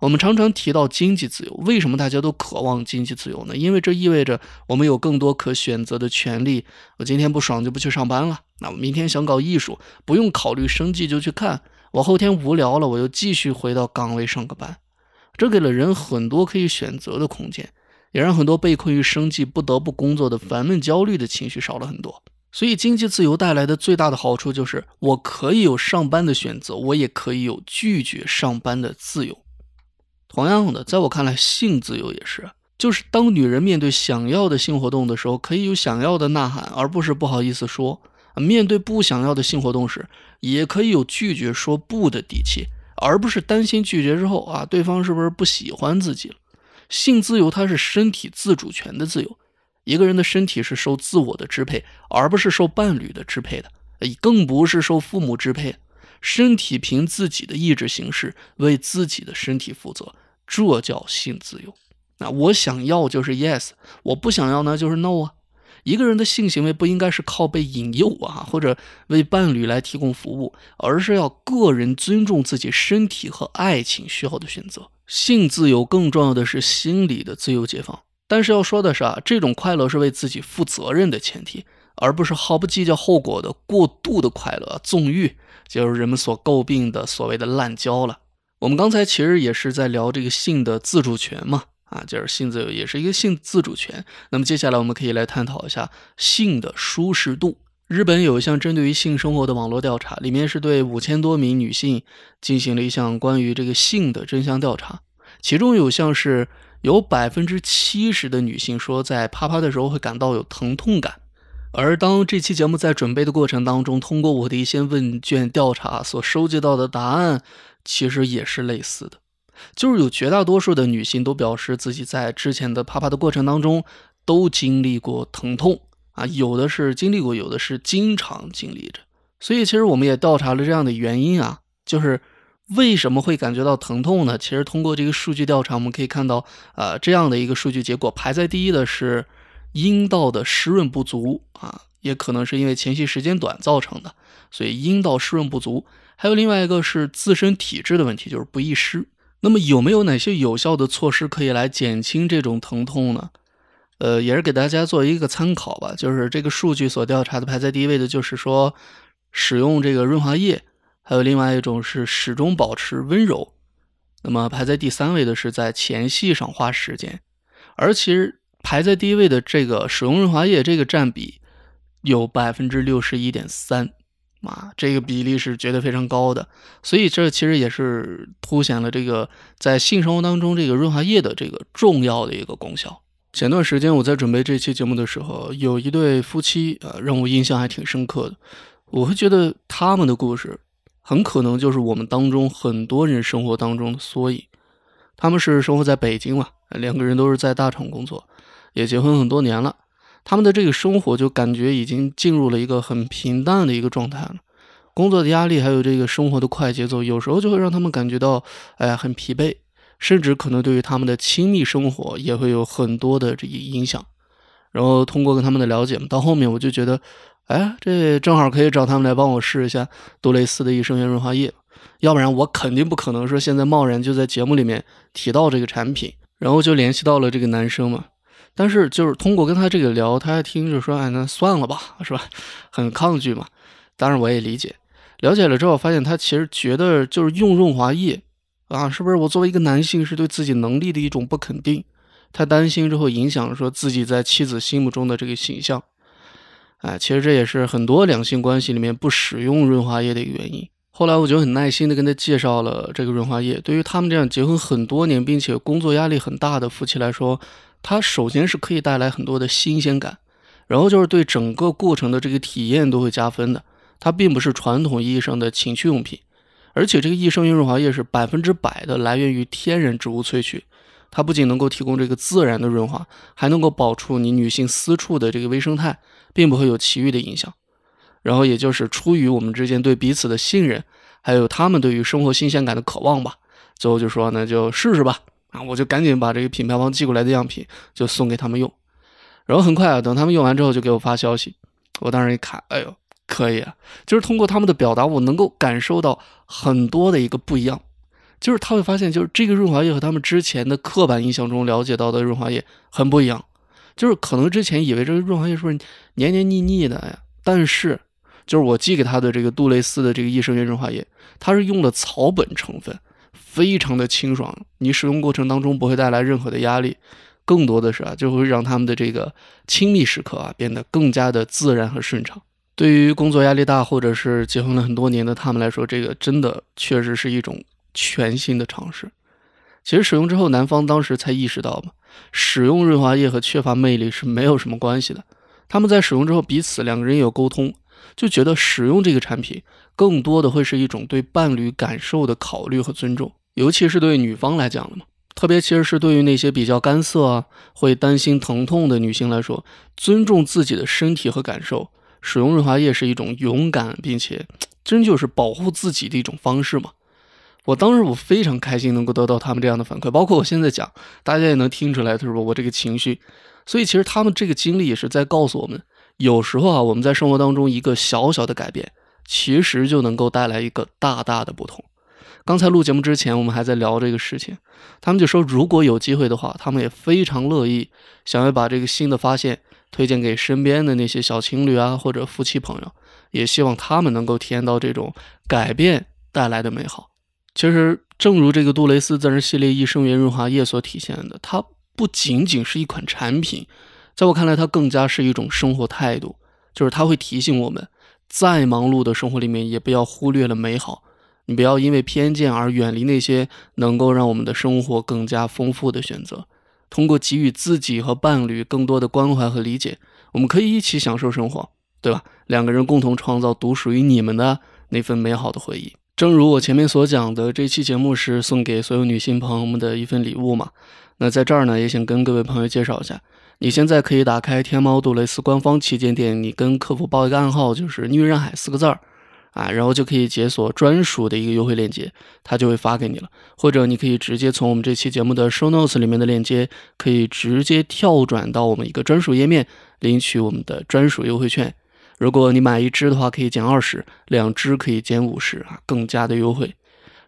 我们常常提到经济自由，为什么大家都渴望经济自由呢？因为这意味着我们有更多可选择的权利。我今天不爽就不去上班了，那我明天想搞艺术，不用考虑生计就去看。我后天无聊了，我又继续回到岗位上个班。这给了人很多可以选择的空间，也让很多被困于生计不得不工作的烦闷焦虑的情绪少了很多。所以，经济自由带来的最大的好处就是，我可以有上班的选择，我也可以有拒绝上班的自由。同样的，在我看来，性自由也是，就是当女人面对想要的性活动的时候，可以有想要的呐喊，而不是不好意思说；面对不想要的性活动时，也可以有拒绝说不的底气，而不是担心拒绝之后啊，对方是不是不喜欢自己了。性自由它是身体自主权的自由，一个人的身体是受自我的支配，而不是受伴侣的支配的，更不是受父母支配。身体凭自己的意志行事，为自己的身体负责，这叫性自由。那我想要就是 yes，我不想要呢就是 no 啊。一个人的性行为不应该是靠被引诱啊，或者为伴侣来提供服务，而是要个人尊重自己身体和爱情需要的选择。性自由更重要的是心理的自由解放。但是要说的是啊，这种快乐是为自己负责任的前提，而不是毫不计较后果的过度的快乐纵欲，就是人们所诟病的所谓的滥交了。我们刚才其实也是在聊这个性的自主权嘛。啊，就是性自由也是一个性自主权。那么接下来我们可以来探讨一下性的舒适度。日本有一项针对于性生活的网络调查，里面是对五千多名女性进行了一项关于这个性的真相调查。其中有项是有百分之七十的女性说在啪啪的时候会感到有疼痛感。而当这期节目在准备的过程当中，通过我的一些问卷调查所收集到的答案，其实也是类似的。就是有绝大多数的女性都表示自己在之前的啪啪的过程当中都经历过疼痛啊，有的是经历过，有的是经常经历着。所以其实我们也调查了这样的原因啊，就是为什么会感觉到疼痛呢？其实通过这个数据调查，我们可以看到啊，这样的一个数据结果，排在第一的是阴道的湿润不足啊，也可能是因为前戏时间短造成的，所以阴道湿润不足。还有另外一个是自身体质的问题，就是不易湿。那么有没有哪些有效的措施可以来减轻这种疼痛呢？呃，也是给大家做一个参考吧。就是这个数据所调查的排在第一位的，就是说使用这个润滑液，还有另外一种是始终保持温柔。那么排在第三位的是在前戏上花时间，而其实排在第一位的这个使用润滑液这个占比有百分之六十一点三。啊，这个比例是绝对非常高的，所以这其实也是凸显了这个在性生活当中这个润滑液的这个重要的一个功效。前段时间我在准备这期节目的时候，有一对夫妻啊，让我印象还挺深刻的。我会觉得他们的故事很可能就是我们当中很多人生活当中的缩影。他们是生活在北京嘛，两个人都是在大厂工作，也结婚很多年了。他们的这个生活就感觉已经进入了一个很平淡的一个状态了，工作的压力还有这个生活的快节奏，有时候就会让他们感觉到，哎，很疲惫，甚至可能对于他们的亲密生活也会有很多的这个影响。然后通过跟他们的了解，到后面我就觉得，哎，这正好可以找他们来帮我试一下杜蕾斯的益生元润滑液，要不然我肯定不可能说现在贸然就在节目里面提到这个产品。然后就联系到了这个男生嘛。但是就是通过跟他这个聊，他还听着说，哎，那算了吧，是吧？很抗拒嘛。当然我也理解。了解了之后，发现他其实觉得就是用润滑液啊，是不是我作为一个男性是对自己能力的一种不肯定？他担心之后影响说自己在妻子心目中的这个形象。哎，其实这也是很多两性关系里面不使用润滑液的一个原因。后来我就很耐心的跟他介绍了这个润滑液。对于他们这样结婚很多年并且工作压力很大的夫妻来说，它首先是可以带来很多的新鲜感，然后就是对整个过程的这个体验都会加分的。它并不是传统意义上的情趣用品，而且这个益生元润滑液是百分之百的来源于天然植物萃取，它不仅能够提供这个自然的润滑，还能够保住你女性私处的这个微生态，并不会有其余的影响。然后也就是出于我们之间对彼此的信任，还有他们对于生活新鲜感的渴望吧，最后就说那就试试吧。啊，我就赶紧把这个品牌方寄过来的样品就送给他们用，然后很快啊，等他们用完之后就给我发消息，我当时一看，哎呦，可以啊，就是通过他们的表达，我能够感受到很多的一个不一样，就是他会发现，就是这个润滑液和他们之前的刻板印象中了解到的润滑液很不一样，就是可能之前以为这个润滑液是不是黏黏腻腻的呀，但是就是我寄给他的这个杜蕾斯的这个益生元润滑液，它是用了草本成分。非常的清爽，你使用过程当中不会带来任何的压力，更多的是啊，就会让他们的这个亲密时刻啊变得更加的自然和顺畅。对于工作压力大或者是结婚了很多年的他们来说，这个真的确实是一种全新的尝试。其实使用之后，男方当时才意识到嘛，使用润滑液和缺乏魅力是没有什么关系的。他们在使用之后，彼此两个人有沟通，就觉得使用这个产品更多的会是一种对伴侣感受的考虑和尊重。尤其是对女方来讲了嘛，特别其实是对于那些比较干涩啊、会担心疼痛的女性来说，尊重自己的身体和感受，使用润滑液是一种勇敢并且真就是保护自己的一种方式嘛。我当时我非常开心能够得到他们这样的反馈，包括我现在讲，大家也能听出来，是吧？我这个情绪所以其实他们这个经历也是在告诉我们，有时候啊，我们在生活当中一个小小的改变，其实就能够带来一个大大的不同。刚才录节目之前，我们还在聊这个事情，他们就说，如果有机会的话，他们也非常乐意想要把这个新的发现推荐给身边的那些小情侣啊，或者夫妻朋友，也希望他们能够体验到这种改变带来的美好。其实，正如这个杜蕾斯自然系列益生元润滑液所体现的，它不仅仅是一款产品，在我看来，它更加是一种生活态度，就是它会提醒我们，再忙碌的生活里面，也不要忽略了美好。你不要因为偏见而远离那些能够让我们的生活更加丰富的选择。通过给予自己和伴侣更多的关怀和理解，我们可以一起享受生活，对吧？两个人共同创造独属于你们的那份美好的回忆。正如我前面所讲的，这期节目是送给所有女性朋友们的一份礼物嘛？那在这儿呢，也想跟各位朋友介绍一下，你现在可以打开天猫杜蕾斯官方旗舰店，你跟客服报一个暗号，就是“女人海”四个字儿。啊，然后就可以解锁专属的一个优惠链接，它就会发给你了。或者你可以直接从我们这期节目的 show notes 里面的链接，可以直接跳转到我们一个专属页面，领取我们的专属优惠券。如果你买一支的话，可以减二十；两支可以减五十啊，更加的优惠。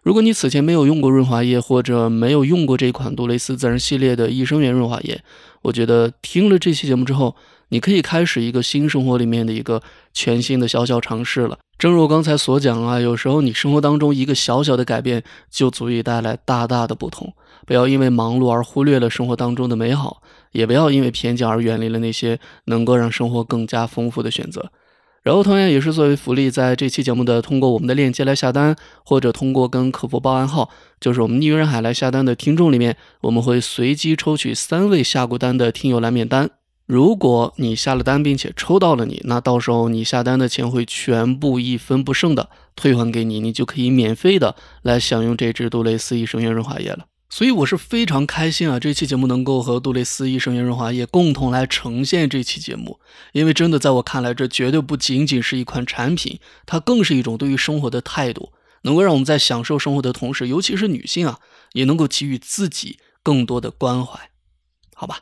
如果你此前没有用过润滑液，或者没有用过这款杜蕾斯自然系列的益生元润滑液，我觉得听了这期节目之后，你可以开始一个新生活里面的一个全新的小小尝试了。正如我刚才所讲啊，有时候你生活当中一个小小的改变就足以带来大大的不同。不要因为忙碌而忽略了生活当中的美好，也不要因为偏见而远离了那些能够让生活更加丰富的选择。然后同样也是作为福利，在这期节目的通过我们的链接来下单，或者通过跟客服报暗号，就是我们逆人海来下单的听众里面，我们会随机抽取三位下过单的听友来免单。如果你下了单并且抽到了你，那到时候你下单的钱会全部一分不剩的退还给你，你就可以免费的来享用这支杜蕾斯益生元润滑液了。所以我是非常开心啊，这期节目能够和杜蕾斯益生元润滑液共同来呈现这期节目，因为真的在我看来，这绝对不仅仅是一款产品，它更是一种对于生活的态度，能够让我们在享受生活的同时，尤其是女性啊，也能够给予自己更多的关怀，好吧？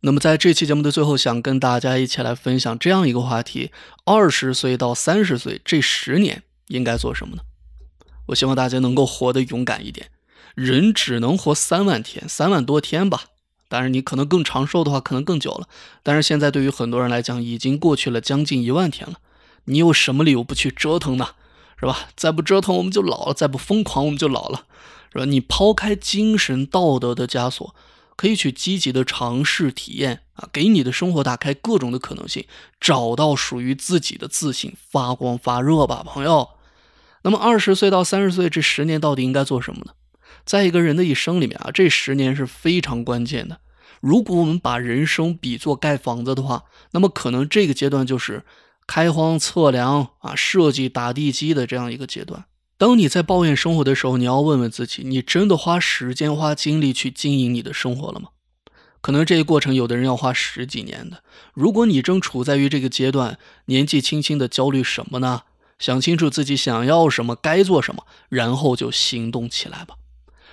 那么在这期节目的最后，想跟大家一起来分享这样一个话题：二十岁到三十岁这十年应该做什么呢？我希望大家能够活得勇敢一点。人只能活三万天，三万多天吧。当然，你可能更长寿的话，可能更久了。但是现在对于很多人来讲，已经过去了将近一万天了。你有什么理由不去折腾呢？是吧？再不折腾，我们就老了；再不疯狂，我们就老了，是吧？你抛开精神道德的枷锁。可以去积极的尝试体验啊，给你的生活打开各种的可能性，找到属于自己的自信，发光发热吧，朋友。那么二十岁到三十岁这十年到底应该做什么呢？在一个人的一生里面啊，这十年是非常关键的。如果我们把人生比作盖房子的话，那么可能这个阶段就是开荒测量啊，设计打地基的这样一个阶段。当你在抱怨生活的时候，你要问问自己：你真的花时间、花精力去经营你的生活了吗？可能这个过程，有的人要花十几年的。如果你正处在于这个阶段，年纪轻轻的焦虑什么呢？想清楚自己想要什么，该做什么，然后就行动起来吧。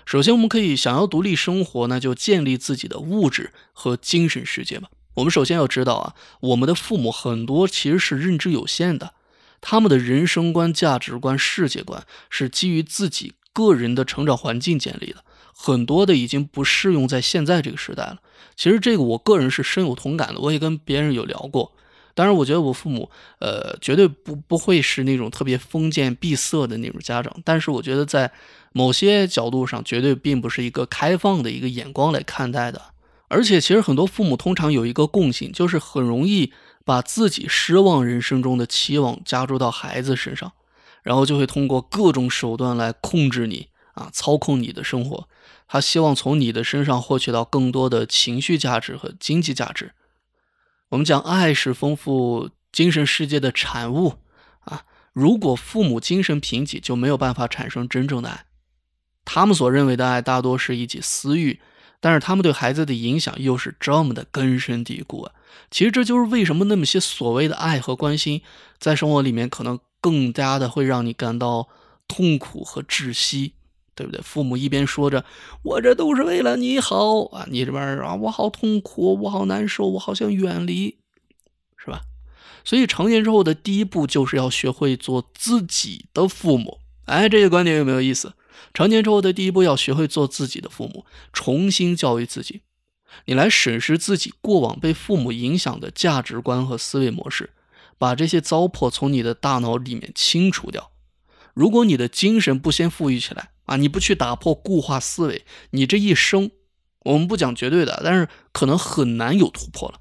首先，我们可以想要独立生活，那就建立自己的物质和精神世界吧。我们首先要知道啊，我们的父母很多其实是认知有限的。他们的人生观、价值观、世界观是基于自己个人的成长环境建立的，很多的已经不适用在现在这个时代了。其实这个我个人是深有同感的，我也跟别人有聊过。当然，我觉得我父母，呃，绝对不不会是那种特别封建闭塞的那种家长。但是我觉得在某些角度上，绝对并不是一个开放的一个眼光来看待的。而且，其实很多父母通常有一个共性，就是很容易。把自己失望人生中的期望加注到孩子身上，然后就会通过各种手段来控制你啊，操控你的生活。他希望从你的身上获取到更多的情绪价值和经济价值。我们讲爱是丰富精神世界的产物啊，如果父母精神贫瘠，就没有办法产生真正的爱。他们所认为的爱大多是一己私欲。但是他们对孩子的影响又是这么的根深蒂固啊！其实这就是为什么那么些所谓的爱和关心，在生活里面可能更加的会让你感到痛苦和窒息。对不对？父母一边说着“我这都是为了你好”啊，你这边啊，我好痛苦，我好难受，我好想远离，是吧？所以成年之后的第一步就是要学会做自己的父母。哎，这个观点有没有意思？成年之后的第一步要学会做自己的父母，重新教育自己。你来审视自己过往被父母影响的价值观和思维模式，把这些糟粕从你的大脑里面清除掉。如果你的精神不先富裕起来啊，你不去打破固化思维，你这一生，我们不讲绝对的，但是可能很难有突破了。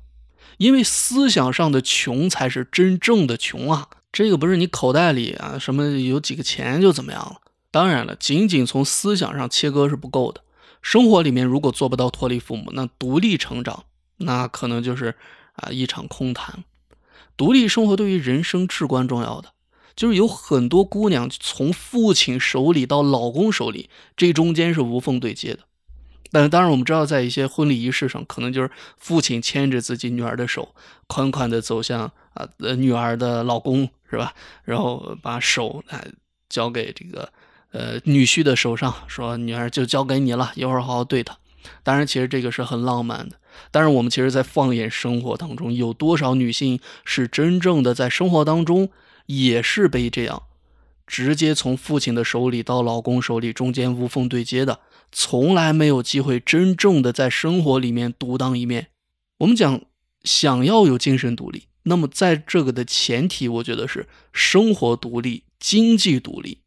因为思想上的穷才是真正的穷啊！这个不是你口袋里啊什么有几个钱就怎么样了。当然了，仅仅从思想上切割是不够的。生活里面如果做不到脱离父母，那独立成长，那可能就是啊一场空谈。独立生活对于人生至关重要的，就是有很多姑娘从父亲手里到老公手里，这中间是无缝对接的。但当然我们知道，在一些婚礼仪式上，可能就是父亲牵着自己女儿的手，款款的走向啊呃女儿的老公，是吧？然后把手啊交给这个。呃，女婿的手上说：“女儿就交给你了，一会儿好好对她。”当然，其实这个是很浪漫的。但是，我们其实，在放眼生活当中，有多少女性是真正的在生活当中也是被这样直接从父亲的手里到老公手里中间无缝对接的，从来没有机会真正的在生活里面独当一面。我们讲想要有精神独立，那么在这个的前提，我觉得是生活独立、经济独立。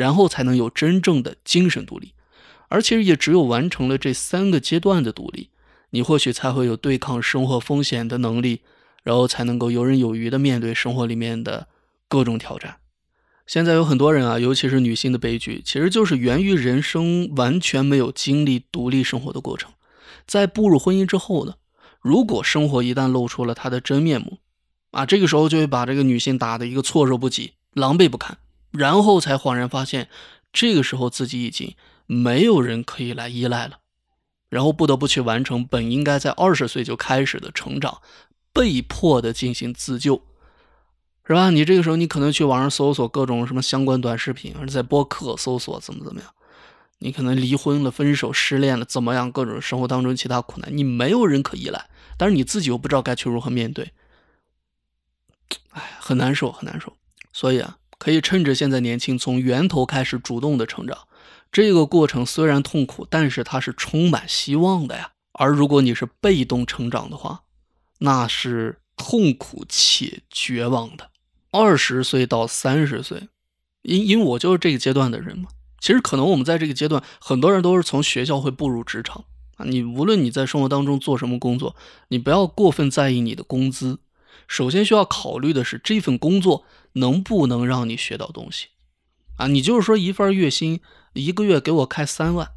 然后才能有真正的精神独立，而其实也只有完成了这三个阶段的独立，你或许才会有对抗生活风险的能力，然后才能够游刃有余的面对生活里面的各种挑战。现在有很多人啊，尤其是女性的悲剧，其实就是源于人生完全没有经历独立生活的过程。在步入婚姻之后呢，如果生活一旦露出了它的真面目，啊，这个时候就会把这个女性打得一个措手不及，狼狈不堪。然后才恍然发现，这个时候自己已经没有人可以来依赖了，然后不得不去完成本应该在二十岁就开始的成长，被迫的进行自救，是吧？你这个时候你可能去网上搜索各种什么相关短视频，或者在播客搜索怎么怎么样，你可能离婚了、分手、失恋了，怎么样？各种生活当中其他苦难，你没有人可依赖，但是你自己又不知道该去如何面对，哎，很难受，很难受。所以啊。可以趁着现在年轻，从源头开始主动的成长。这个过程虽然痛苦，但是它是充满希望的呀。而如果你是被动成长的话，那是痛苦且绝望的。二十岁到三十岁，因因为我就是这个阶段的人嘛。其实可能我们在这个阶段，很多人都是从学校会步入职场啊。你无论你在生活当中做什么工作，你不要过分在意你的工资。首先需要考虑的是这份工作。能不能让你学到东西啊？你就是说一份月薪，一个月给我开三万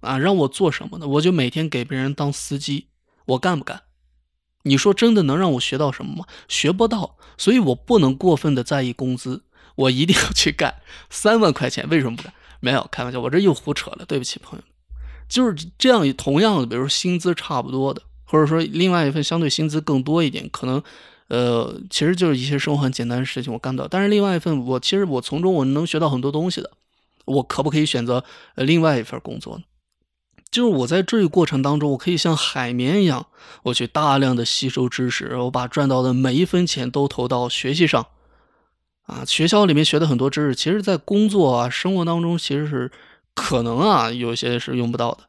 啊，让我做什么呢？我就每天给别人当司机，我干不干？你说真的能让我学到什么吗？学不到，所以我不能过分的在意工资，我一定要去干三万块钱，为什么不干？没有开玩笑，我这又胡扯了，对不起朋友们，就是这样。同样的，比如说薪资差不多的，或者说另外一份相对薪资更多一点，可能。呃，其实就是一些生活很简单的事情，我干不到。但是另外一份，我其实我从中我能学到很多东西的。我可不可以选择呃另外一份工作呢？就是我在这个过程当中，我可以像海绵一样，我去大量的吸收知识，我把赚到的每一分钱都投到学习上。啊，学校里面学的很多知识，其实在工作啊生活当中，其实是可能啊有些是用不到的。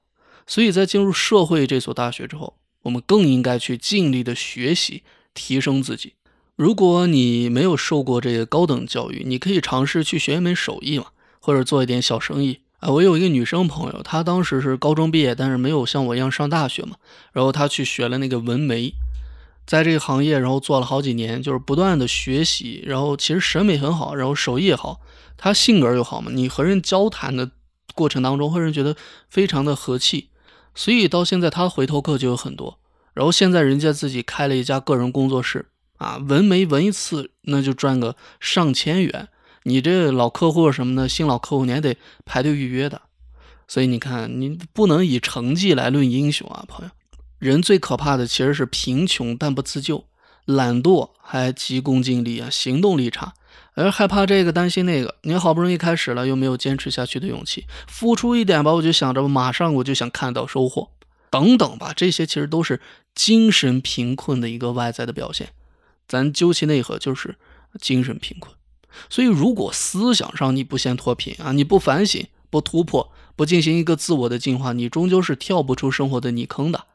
所以在进入社会这所大学之后，我们更应该去尽力的学习。提升自己。如果你没有受过这个高等教育，你可以尝试去学一门手艺嘛，或者做一点小生意啊。我有一个女生朋友，她当时是高中毕业，但是没有像我一样上大学嘛。然后她去学了那个纹眉，在这个行业，然后做了好几年，就是不断的学习。然后其实审美很好，然后手艺也好，她性格又好嘛。你和人交谈的过程当中，会让人觉得非常的和气。所以到现在，她回头客就有很多。然后现在人家自己开了一家个人工作室啊，纹眉纹一次那就赚个上千元。你这老客户什么的，新老客户你还得排队预约的。所以你看，你不能以成绩来论英雄啊，朋友。人最可怕的其实是贫穷但不自救，懒惰还急功近利啊，行动力差。而害怕这个担心那个，你好不容易开始了，又没有坚持下去的勇气，付出一点吧，我就想着马上我就想看到收获，等等吧，这些其实都是精神贫困的一个外在的表现。咱究其内核就是精神贫困。所以，如果思想上你不先脱贫啊，你不反省、不突破、不进行一个自我的进化，你终究是跳不出生活的泥坑的。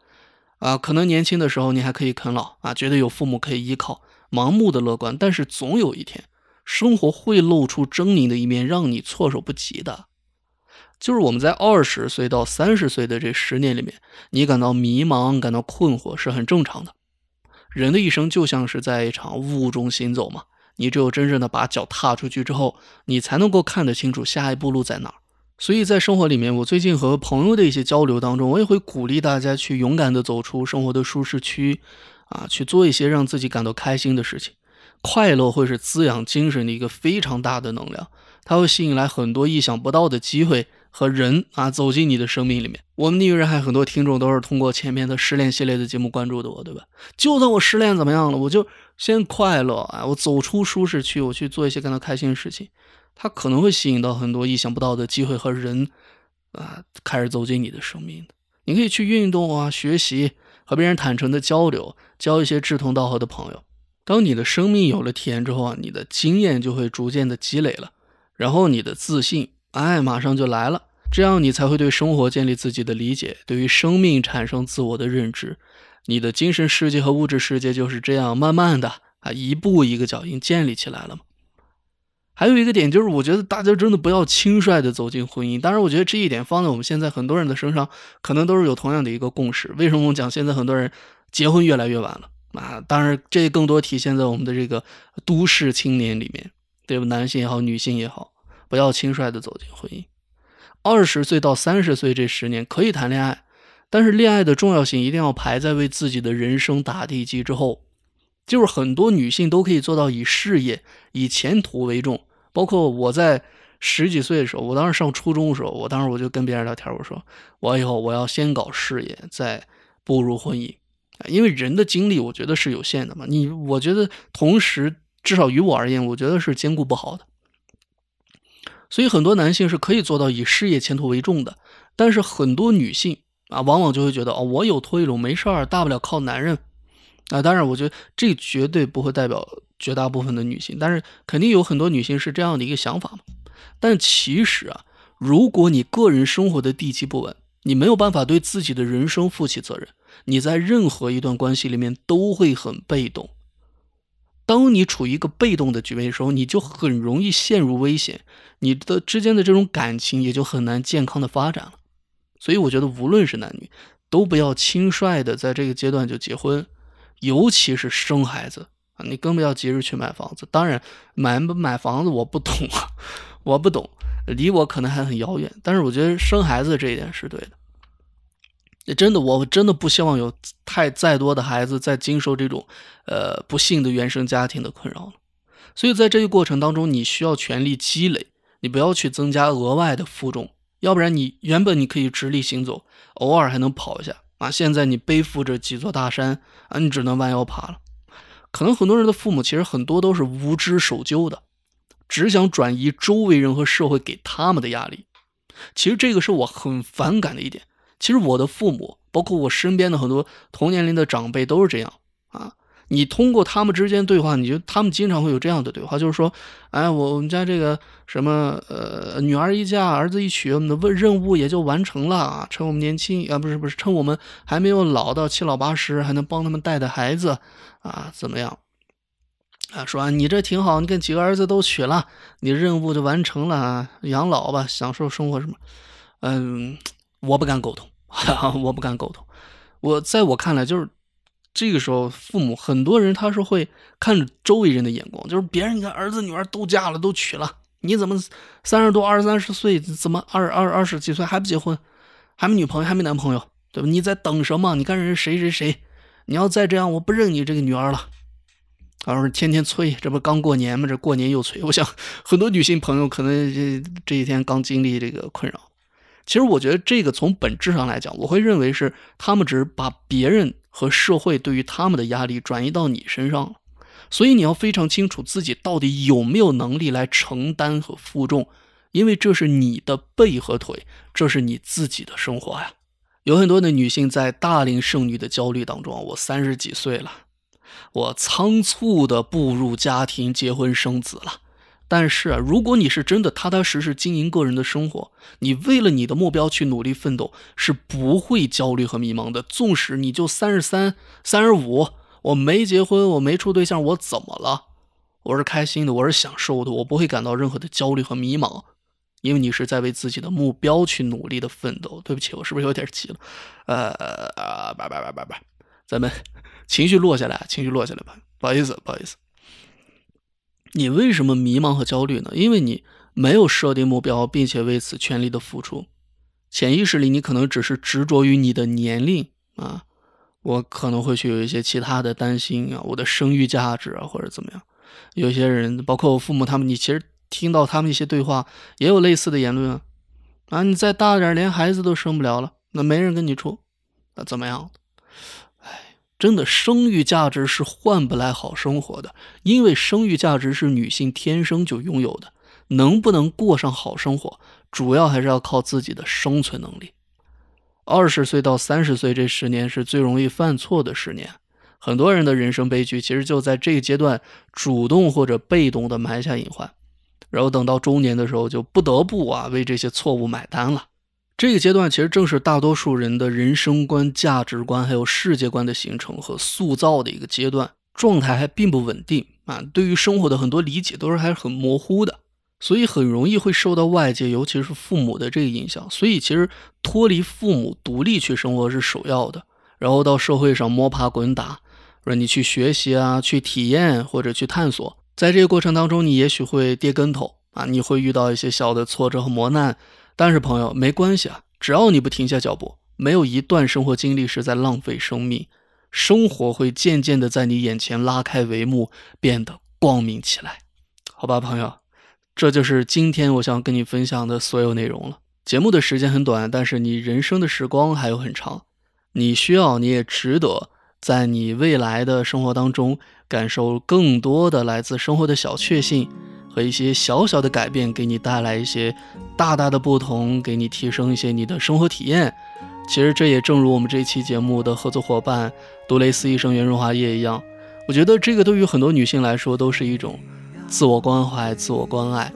啊，可能年轻的时候你还可以啃老啊，觉得有父母可以依靠，盲目的乐观。但是总有一天，生活会露出狰狞的一面，让你措手不及的。就是我们在二十岁到三十岁的这十年里面，你感到迷茫、感到困惑是很正常的。人的一生就像是在一场雾中行走嘛，你只有真正的把脚踏出去之后，你才能够看得清楚下一步路在哪儿。所以在生活里面，我最近和朋友的一些交流当中，我也会鼓励大家去勇敢的走出生活的舒适区，啊，去做一些让自己感到开心的事情。快乐会是滋养精神的一个非常大的能量，它会吸引来很多意想不到的机会和人啊走进你的生命里面。我们逆人还很多听众都是通过前面的失恋系列的节目关注的我，对吧？就算我失恋怎么样了，我就先快乐啊，我走出舒适区，我去做一些感到开心的事情。它可能会吸引到很多意想不到的机会和人，啊，开始走进你的生命。你可以去运动啊，学习，和别人坦诚的交流，交一些志同道合的朋友。当你的生命有了体验之后啊，你的经验就会逐渐的积累了，然后你的自信，哎，马上就来了。这样你才会对生活建立自己的理解，对于生命产生自我的认知。你的精神世界和物质世界就是这样慢慢的啊，一步一个脚印建立起来了嘛。还有一个点就是，我觉得大家真的不要轻率的走进婚姻。当然，我觉得这一点放在我们现在很多人的身上，可能都是有同样的一个共识。为什么我们讲现在很多人结婚越来越晚了啊？当然，这更多体现在我们的这个都市青年里面，对吧？男性也好，女性也好，不要轻率的走进婚姻。二十岁到三十岁这十年可以谈恋爱，但是恋爱的重要性一定要排在为自己的人生打地基之后。就是很多女性都可以做到以事业、以前途为重。包括我在十几岁的时候，我当时上初中的时候，我当时我就跟别人聊天，我说我以后我要先搞事业，再步入婚姻。因为人的精力我觉得是有限的嘛。你我觉得同时至少于我而言，我觉得是兼顾不好的。所以很多男性是可以做到以事业前途为重的，但是很多女性啊，往往就会觉得哦，我有退路，没事儿，大不了靠男人。啊，当然，我觉得这绝对不会代表绝大部分的女性，但是肯定有很多女性是这样的一个想法嘛。但其实啊，如果你个人生活的地基不稳，你没有办法对自己的人生负起责任，你在任何一段关系里面都会很被动。当你处于一个被动的局面的时候，你就很容易陷入危险，你的之间的这种感情也就很难健康的发展了。所以，我觉得无论是男女，都不要轻率的在这个阶段就结婚。尤其是生孩子啊，你更不要急着去买房子。当然，买不买房子我不懂啊，我不懂，离我可能还很遥远。但是我觉得生孩子这一点是对的。真的，我真的不希望有太再多的孩子在经受这种呃不幸的原生家庭的困扰了。所以在这个过程当中，你需要全力积累，你不要去增加额外的负重，要不然你原本你可以直立行走，偶尔还能跑一下。啊！现在你背负着几座大山啊，你只能弯腰爬了。可能很多人的父母其实很多都是无知守旧的，只想转移周围人和社会给他们的压力。其实这个是我很反感的一点。其实我的父母，包括我身边的很多同年龄的长辈都是这样啊。你通过他们之间对话，你就他们经常会有这样的对话，就是说，哎，我我们家这个什么呃，女儿一嫁，儿子一娶，我们的问任务也就完成了啊。趁我们年轻啊，不是不是，趁我们还没有老到七老八十，还能帮他们带带孩子啊，怎么样？啊，说你这挺好，你跟几个儿子都娶了，你任务就完成了啊，养老吧，享受生活什么？嗯，我不敢苟同，我不敢苟同。我在我看来就是。这个时候，父母很多人他是会看着周围人的眼光，就是别人你看儿子女儿都嫁了都娶了，你怎么三十多二三十岁怎么二二二十几岁还不结婚，还没女朋友还没男朋友，对吧？你在等什么？你看人谁谁谁，你要再这样，我不认你这个女儿了。然后天天催，这不刚过年吗？这过年又催。我想很多女性朋友可能这这几天刚经历这个困扰。其实我觉得这个从本质上来讲，我会认为是他们只是把别人。和社会对于他们的压力转移到你身上了，所以你要非常清楚自己到底有没有能力来承担和负重，因为这是你的背和腿，这是你自己的生活呀。有很多的女性在大龄剩女的焦虑当中，我三十几岁了，我仓促的步入家庭，结婚生子了。但是啊，如果你是真的踏踏实实经营个人的生活，你为了你的目标去努力奋斗，是不会焦虑和迷茫的。纵使你就三十三、三十五，我没结婚，我没处对象，我怎么了？我是开心的，我是享受的，我不会感到任何的焦虑和迷茫，因为你是在为自己的目标去努力的奋斗。对不起，我是不是有点急了？呃啊，叭叭叭叭叭，咱们情绪落下来，情绪落下来吧，不好意思，不好意思。你为什么迷茫和焦虑呢？因为你没有设定目标，并且为此全力的付出。潜意识里，你可能只是执着于你的年龄啊，我可能会去有一些其他的担心啊，我的生育价值啊，或者怎么样。有些人，包括我父母他们，你其实听到他们一些对话，也有类似的言论啊。啊，你再大点，连孩子都生不了了，那没人跟你处，那怎么样？真的，生育价值是换不来好生活的，因为生育价值是女性天生就拥有的。能不能过上好生活，主要还是要靠自己的生存能力。二十岁到三十岁这十年是最容易犯错的十年，很多人的人生悲剧其实就在这个阶段主动或者被动的埋下隐患，然后等到中年的时候就不得不啊为这些错误买单了。这个阶段其实正是大多数人的人生观、价值观还有世界观的形成和塑造的一个阶段，状态还并不稳定啊。对于生活的很多理解都是还是很模糊的，所以很容易会受到外界，尤其是父母的这个影响。所以其实脱离父母，独立去生活是首要的。然后到社会上摸爬滚打，让你去学习啊，去体验或者去探索。在这个过程当中，你也许会跌跟头啊，你会遇到一些小的挫折和磨难。但是朋友没关系啊，只要你不停下脚步，没有一段生活经历是在浪费生命，生活会渐渐的在你眼前拉开帷幕，变得光明起来，好吧，朋友，这就是今天我想跟你分享的所有内容了。节目的时间很短，但是你人生的时光还有很长，你需要，你也值得，在你未来的生活当中感受更多的来自生活的小确幸。和一些小小的改变，给你带来一些大大的不同，给你提升一些你的生活体验。其实这也正如我们这期节目的合作伙伴杜蕾斯益生元润滑液一样，我觉得这个对于很多女性来说都是一种自我关怀、自我关爱。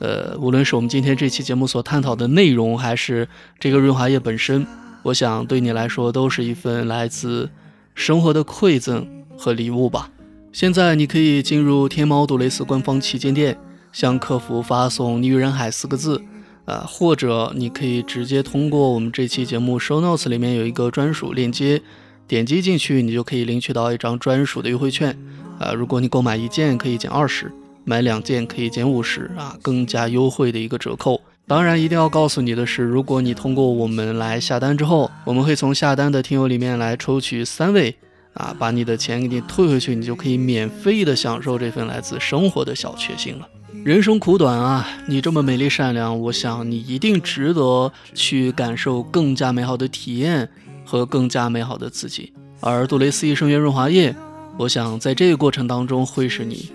呃，无论是我们今天这期节目所探讨的内容，还是这个润滑液本身，我想对你来说都是一份来自生活的馈赠和礼物吧。现在你可以进入天猫杜蕾斯官方旗舰店，向客服发送“女人海”四个字，啊，或者你可以直接通过我们这期节目 show notes 里面有一个专属链接，点击进去，你就可以领取到一张专属的优惠券，啊，如果你购买一件可以减二十，买两件可以减五十，啊，更加优惠的一个折扣。当然，一定要告诉你的是，如果你通过我们来下单之后，我们会从下单的听友里面来抽取三位。啊，把你的钱给你退回去，你就可以免费的享受这份来自生活的小确幸了。人生苦短啊，你这么美丽善良，我想你一定值得去感受更加美好的体验和更加美好的自己。而杜蕾斯益生元润滑液，我想在这个过程当中会是你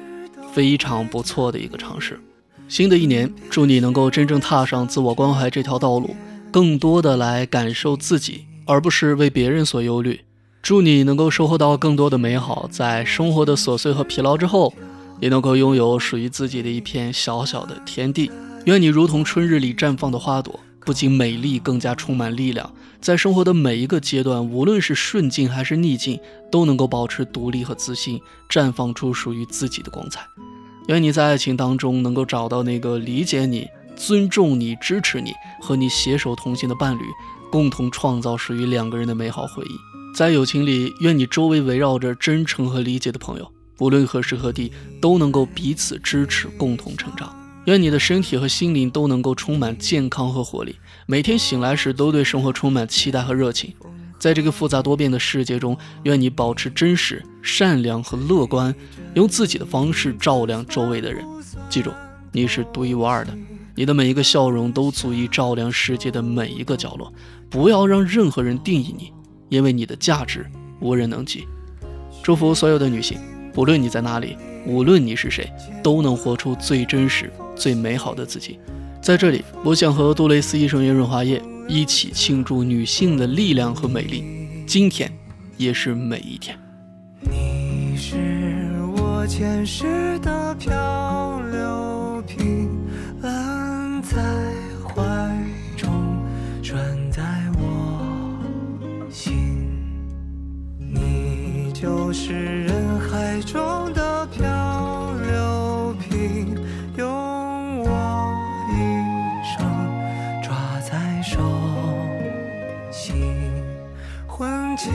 非常不错的一个尝试。新的一年，祝你能够真正踏上自我关怀这条道路，更多的来感受自己，而不是为别人所忧虑。祝你能够收获到更多的美好，在生活的琐碎和疲劳之后，也能够拥有属于自己的一片小小的天地。愿你如同春日里绽放的花朵，不仅美丽，更加充满力量。在生活的每一个阶段，无论是顺境还是逆境，都能够保持独立和自信，绽放出属于自己的光彩。愿你在爱情当中能够找到那个理解你、尊重你、支持你和你携手同行的伴侣，共同创造属于两个人的美好回忆。在友情里，愿你周围围绕着真诚和理解的朋友，无论何时何地都能够彼此支持，共同成长。愿你的身体和心灵都能够充满健康和活力，每天醒来时都对生活充满期待和热情。在这个复杂多变的世界中，愿你保持真实、善良和乐观，用自己的方式照亮周围的人。记住，你是独一无二的，你的每一个笑容都足以照亮世界的每一个角落。不要让任何人定义你。因为你的价值无人能及。祝福所有的女性，不论你在哪里，无论你是谁，都能活出最真实、最美好的自己。在这里，我想和杜蕾斯医生、叶润滑液一起庆祝女性的力量和美丽。今天，也是每一天。你是我前世的漂流瓶，安在就是人海中的漂流瓶用我一生抓在手心魂牵